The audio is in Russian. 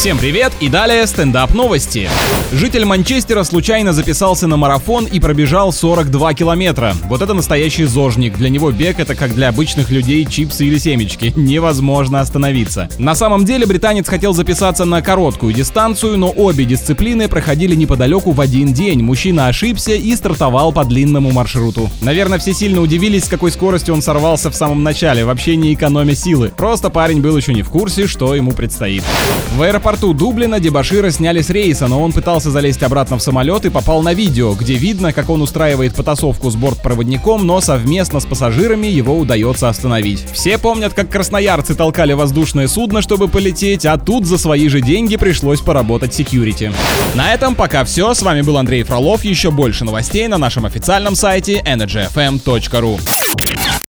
Всем привет и далее стендап новости. Житель Манчестера случайно записался на марафон и пробежал 42 километра. Вот это настоящий зожник. Для него бег это как для обычных людей чипсы или семечки. Невозможно остановиться. На самом деле британец хотел записаться на короткую дистанцию, но обе дисциплины проходили неподалеку в один день. Мужчина ошибся и стартовал по длинному маршруту. Наверное, все сильно удивились, с какой скоростью он сорвался в самом начале, вообще не экономя силы. Просто парень был еще не в курсе, что ему предстоит. В аэропорту Дублина Дебашира сняли с рейса, но он пытался залезть обратно в самолет и попал на видео, где видно, как он устраивает потасовку с бортпроводником, но совместно с пассажирами его удается остановить. Все помнят, как красноярцы толкали воздушное судно, чтобы полететь, а тут за свои же деньги пришлось поработать секьюрити. На этом пока все. С вами был Андрей Фролов. Еще больше новостей на нашем официальном сайте energyfm.ru.